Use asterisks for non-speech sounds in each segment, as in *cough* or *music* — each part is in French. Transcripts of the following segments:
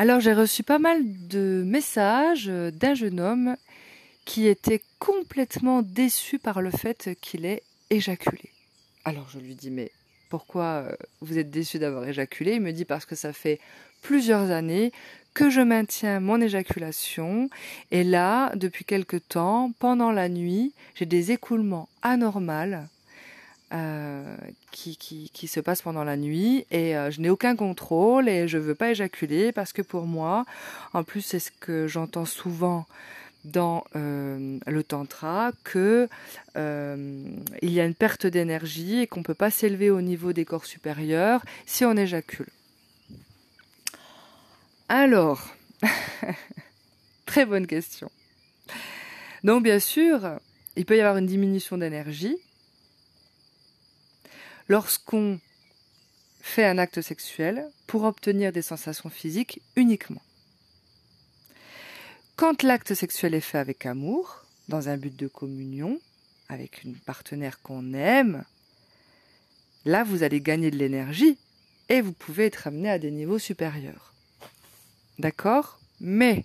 Alors j'ai reçu pas mal de messages d'un jeune homme qui était complètement déçu par le fait qu'il ait éjaculé. Alors je lui dis mais pourquoi euh, vous êtes déçu d'avoir éjaculé? Il me dit parce que ça fait plusieurs années que je maintiens mon éjaculation et là, depuis quelque temps, pendant la nuit, j'ai des écoulements anormaux euh, qui, se passent pendant la nuit et euh, je n'ai aucun contrôle et je veux pas éjaculer parce que pour moi, en plus c'est ce que j'entends souvent dans euh, le tantra que il y a une perte d'énergie et qu'on ne peut pas s'élever au niveau des corps supérieurs si on éjacule. Alors, *laughs* très bonne question. Donc bien sûr, il peut y avoir une diminution d'énergie lorsqu'on fait un acte sexuel pour obtenir des sensations physiques uniquement. Quand l'acte sexuel est fait avec amour, dans un but de communion, avec une partenaire qu'on aime, là vous allez gagner de l'énergie et vous pouvez être amené à des niveaux supérieurs. D'accord? Mais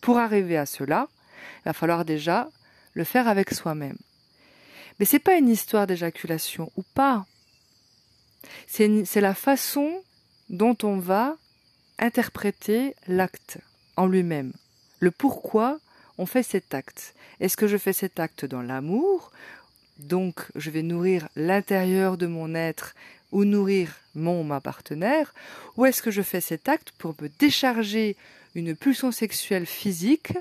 pour arriver à cela, il va falloir déjà le faire avec soi-même. Mais c'est pas une histoire d'éjaculation ou pas. C'est la façon dont on va interpréter l'acte en lui-même le pourquoi on fait cet acte. Est-ce que je fais cet acte dans l'amour donc je vais nourrir l'intérieur de mon être ou nourrir mon ma partenaire ou est-ce que je fais cet acte pour me décharger une pulsion sexuelle physique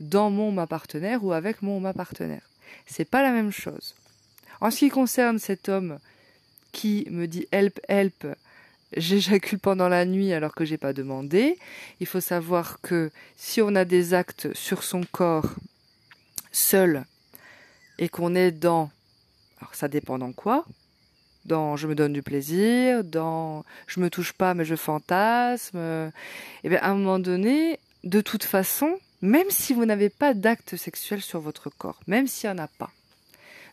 dans mon ma partenaire ou avec mon ma partenaire? C'est pas la même chose en ce qui concerne cet homme qui me dit help help j'éjacule pendant la nuit alors que j'ai pas demandé. Il faut savoir que si on a des actes sur son corps seul et qu'on est dans alors ça dépend dans quoi dans je me donne du plaisir, dans je me touche pas mais je fantasme, et eh bien à un moment donné, de toute façon, même si vous n'avez pas d'acte sexuel sur votre corps, même s'il n'y en a pas,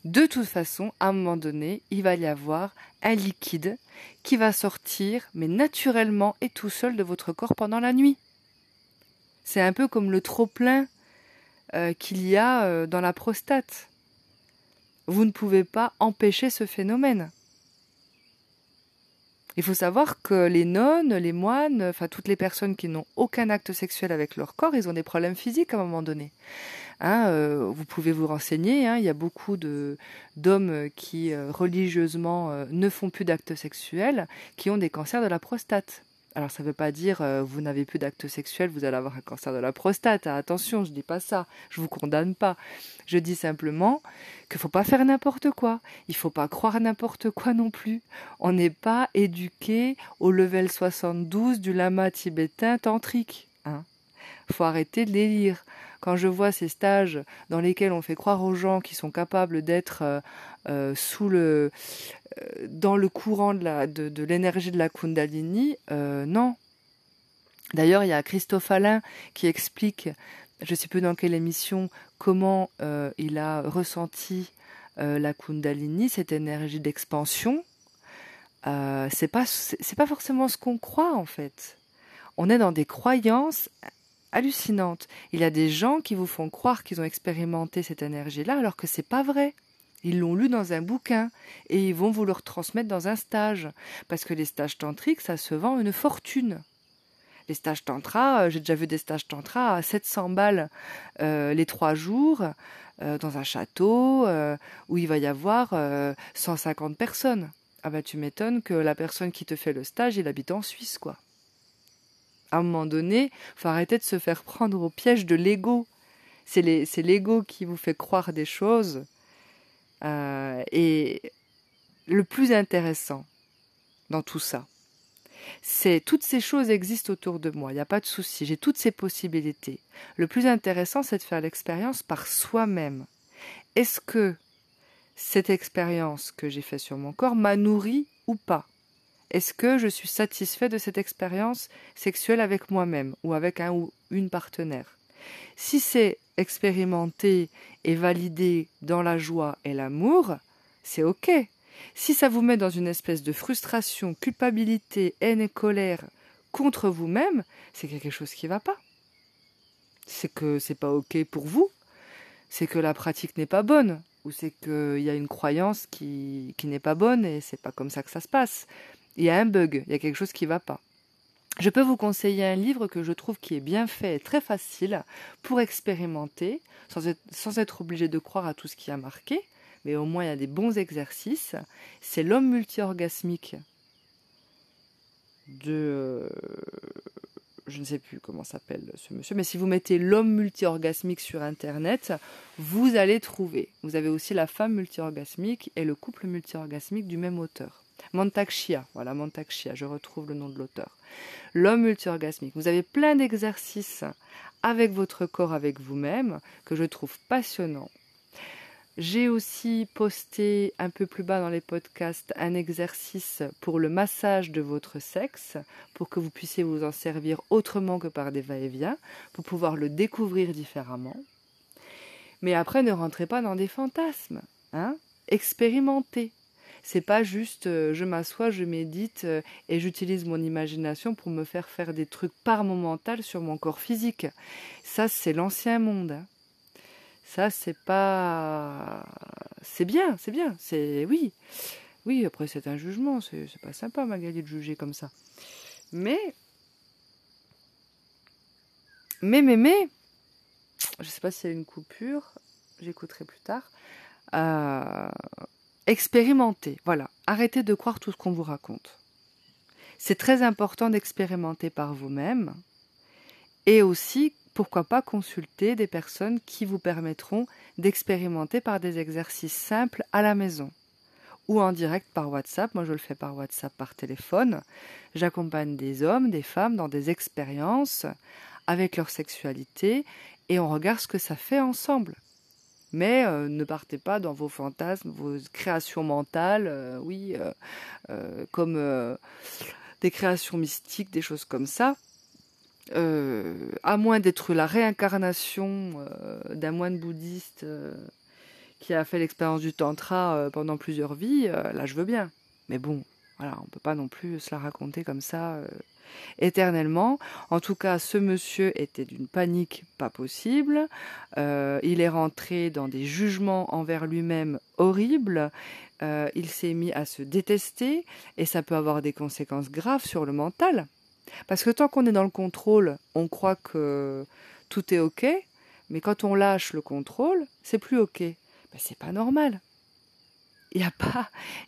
de toute façon, à un moment donné, il va y avoir un liquide qui va sortir, mais naturellement et tout seul de votre corps pendant la nuit. C'est un peu comme le trop-plein euh, qu'il y a euh, dans la prostate. Vous ne pouvez pas empêcher ce phénomène. Il faut savoir que les nonnes, les moines, enfin toutes les personnes qui n'ont aucun acte sexuel avec leur corps, ils ont des problèmes physiques à un moment donné. Hein, euh, vous pouvez vous renseigner. Hein, il y a beaucoup d'hommes qui euh, religieusement euh, ne font plus d'actes sexuels, qui ont des cancers de la prostate. Alors ça ne veut pas dire vous n'avez plus d'actes sexuels, vous allez avoir un cancer de la prostate. attention, je dis pas ça, je vous condamne pas. Je dis simplement qu'il faut pas faire n'importe quoi. Il faut pas croire n'importe quoi non plus. On n'est pas éduqué au level 72 du lama tibétain tantrique. Hein. Faut arrêter de les lire quand je vois ces stages dans lesquels on fait croire aux gens qui sont capables d'être euh, euh, sous le euh, dans le courant de la de, l'énergie de la Kundalini, non. D'ailleurs, il y a Christophe Alain qui explique, je sais plus dans quelle émission, comment il a ressenti la Kundalini, cette énergie d'expansion. c'est pas c'est pas forcément ce qu'on croit en fait. On est dans des croyances hallucinante. Il y a des gens qui vous font croire qu'ils ont expérimenté cette énergie-là alors que c'est pas vrai. Ils l'ont lu dans un bouquin et ils vont vous le retransmettre dans un stage. Parce que les stages tantriques, ça se vend une fortune. Les stages tantra, euh, j'ai déjà vu des stages tantra à 700 balles euh, les trois jours euh, dans un château où il va y avoir 150 personnes. Ah bah tu m'étonnes que la personne qui te fait le stage, il habite en Suisse, quoi à un moment donné, faut arrêter de se faire prendre au piège de l'ego. C'est l'ego qui vous fait croire des choses. Euh, et le plus intéressant dans tout ça, c'est toutes ces choses existent autour de moi. Il n'y a pas de souci. J'ai toutes ces possibilités. Le plus intéressant, c'est de faire l'expérience par soi-même. Est-ce que cette expérience que j'ai faite sur mon corps m'a nourri ou pas? Est-ce que je suis satisfait de cette expérience sexuelle avec moi-même ou avec un ou une partenaire? Si c'est expérimenté et validé dans la joie et l'amour, c'est ok. Si ça vous met dans une espèce de frustration, culpabilité, haine et colère contre vous-même, c'est quelque chose qui ne va pas. C'est que c'est pas ok pour vous, c'est que la pratique n'est pas bonne, ou c'est qu'il y a une croyance qui, qui n'est pas bonne et c'est pas comme ça que ça se passe. Il y a un bug, il y a quelque chose qui ne va pas. Je peux vous conseiller un livre que je trouve qui est bien fait et très facile pour expérimenter, sans être, obligé de croire à tout ce qui a marqué, mais au moins il y a des bons exercices. C'est L'homme multi-orgasmique de. Euh, je ne sais plus comment s'appelle ce monsieur, mais si vous mettez l'homme multi-orgasmique sur internet, vous allez trouver. Vous avez aussi la femme multi-orgasmique et le couple multi-orgasmique du même auteur. Montaxia, voilà Montaxia, je retrouve le nom de l'auteur. L'homme multi-orgasmique. Vous avez plein d'exercices avec votre corps, avec vous-même, que je trouve passionnants. J'ai aussi posté un peu plus bas dans les podcasts un exercice pour le massage de votre sexe, pour que vous puissiez vous en servir autrement que par des va-et-vient, pour pouvoir le découvrir différemment. Mais après, ne rentrez pas dans des fantasmes. Hein Expérimentez. C'est pas juste euh, je m'assois, je médite euh, et j'utilise mon imagination pour me faire faire des trucs par mental sur mon corps physique. Ça, c'est l'ancien monde. Ça, c'est pas. C'est bien, c'est bien. C'est. Oui. Oui, après, c'est un jugement. C'est pas sympa, Magali, de juger comme ça. Mais. Mais, mais, mais. Je sais pas s'il y a une coupure. J'écouterai plus tard. Euh, expérimenter. Voilà. Arrêtez de croire tout ce qu'on vous raconte. C'est très important d'expérimenter par vous-même. Et aussi pourquoi pas consulter des personnes qui vous permettront d'expérimenter par des exercices simples à la maison ou en direct par WhatsApp. Moi, je le fais par WhatsApp, par téléphone. J'accompagne des hommes, des femmes dans des expériences avec leur sexualité et on regarde ce que ça fait ensemble. Mais euh, ne partez pas dans vos fantasmes, vos créations mentales, euh, oui, euh, comme des créations mystiques, des choses comme ça. À moins d'être la réincarnation d'un moine bouddhiste qui a fait l'expérience du tantra pendant plusieurs vies, là je veux bien. Mais bon, voilà, on ne peut pas non plus se la raconter comme ça éternellement. En tout cas, ce monsieur était d'une panique pas possible. il est rentré dans des jugements envers lui-même horribles. il s'est mis à se détester et ça peut avoir des conséquences graves sur le mental. Parce que tant qu'on est dans le contrôle, on croit que tout est OK, mais quand on lâche le contrôle, c'est plus OK. Ben, c'est pas normal. Il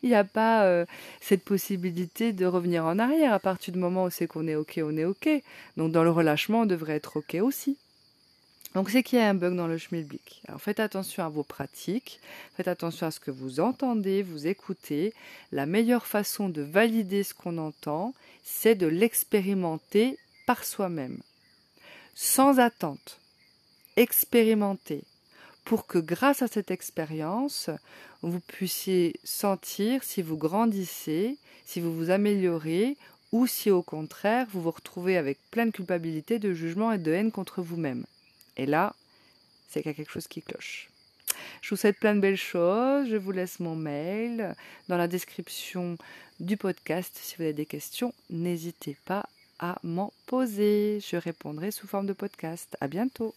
n'y a pas, euh, cette possibilité de revenir en arrière. À partir du moment où c'est qu'on est OK, on est OK. Donc dans le relâchement, on devrait être OK aussi. Donc c'est qu'il y a un bug dans le schmilblick. Alors faites attention à vos pratiques, faites attention à ce que vous entendez, vous écoutez. La meilleure façon de valider ce qu'on entend, c'est de l'expérimenter par soi-même. Sans attente. Expérimenter pour que grâce à cette expérience, vous puissiez sentir si vous grandissez, si vous vous améliorez ou si au contraire vous vous retrouvez avec plein de culpabilité, de jugement et de haine contre vous-même. Et là, c'est qu'il y a quelque chose qui cloche. Je vous souhaite plein de belles choses. Je vous laisse mon mail dans la description du podcast. Si vous avez des questions, n'hésitez pas à m'en poser. Je répondrai sous forme de podcast. À bientôt.